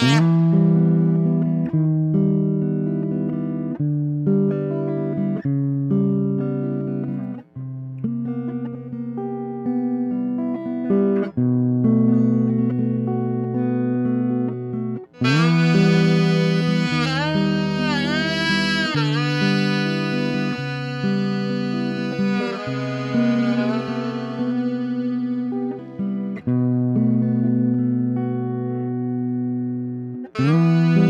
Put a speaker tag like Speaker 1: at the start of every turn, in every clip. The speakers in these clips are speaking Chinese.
Speaker 1: Música Música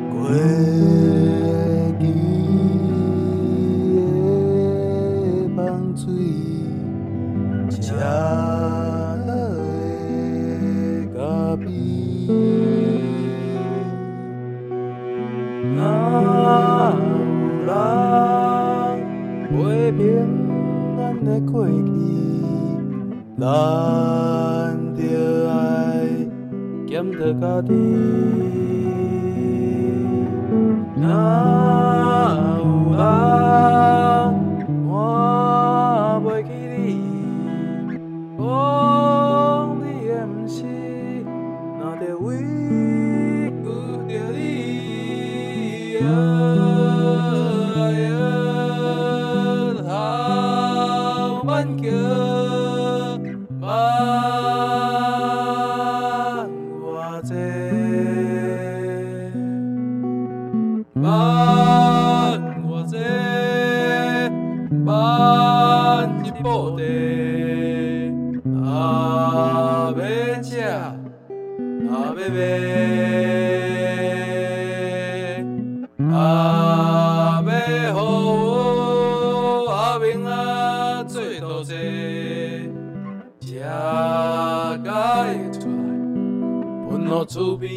Speaker 2: away. 咱着爱检讨家己。爸，你爸的阿爸吃，阿爸买，阿爸好阿平啊做多些，吃甲会出，分落厝边，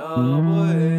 Speaker 2: 阿。